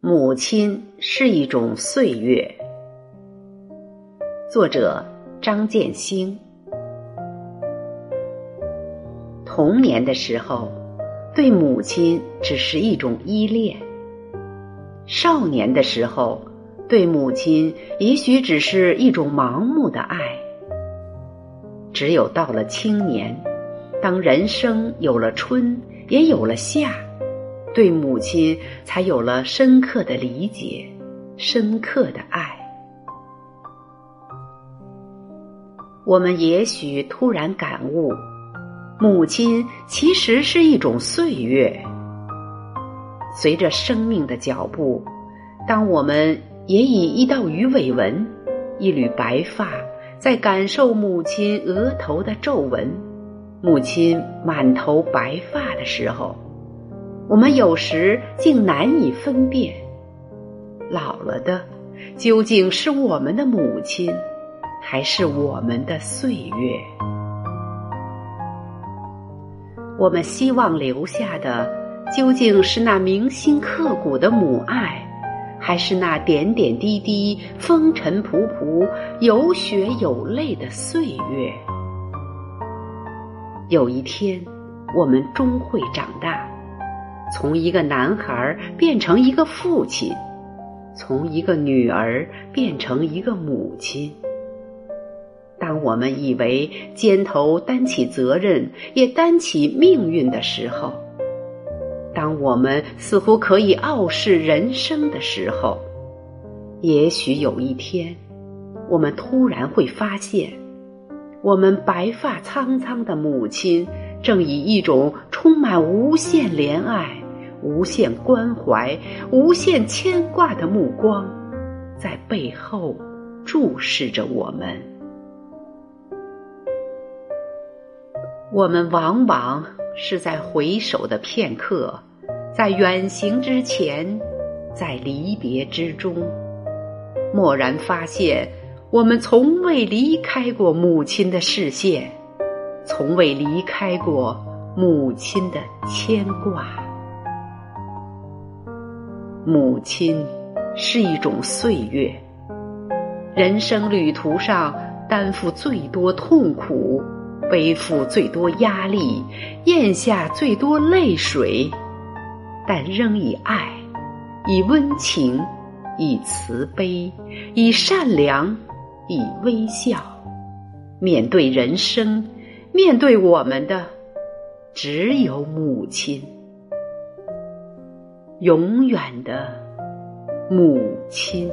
母亲是一种岁月。作者张建兴。童年的时候，对母亲只是一种依恋；少年的时候，对母亲也许只是一种盲目的爱。只有到了青年，当人生有了春，也有了夏。对母亲才有了深刻的理解，深刻的爱。我们也许突然感悟，母亲其实是一种岁月。随着生命的脚步，当我们也以一道鱼尾纹、一缕白发，在感受母亲额头的皱纹，母亲满头白发的时候。我们有时竟难以分辨，老了的究竟是我们的母亲，还是我们的岁月？我们希望留下的究竟是那铭心刻骨的母爱，还是那点点滴滴、风尘仆仆、有血有泪的岁月？有一天，我们终会长大。从一个男孩变成一个父亲，从一个女儿变成一个母亲。当我们以为肩头担起责任，也担起命运的时候，当我们似乎可以傲视人生的时候，也许有一天，我们突然会发现，我们白发苍苍的母亲。正以一种充满无限怜爱、无限关怀、无限牵挂的目光，在背后注视着我们。我们往往是在回首的片刻，在远行之前，在离别之中，蓦然发现，我们从未离开过母亲的视线。从未离开过母亲的牵挂。母亲是一种岁月，人生旅途上担负最多痛苦，背负最多压力，咽下最多泪水，但仍以爱、以温情、以慈悲、以善良、以微笑面对人生。面对我们的，只有母亲，永远的母亲。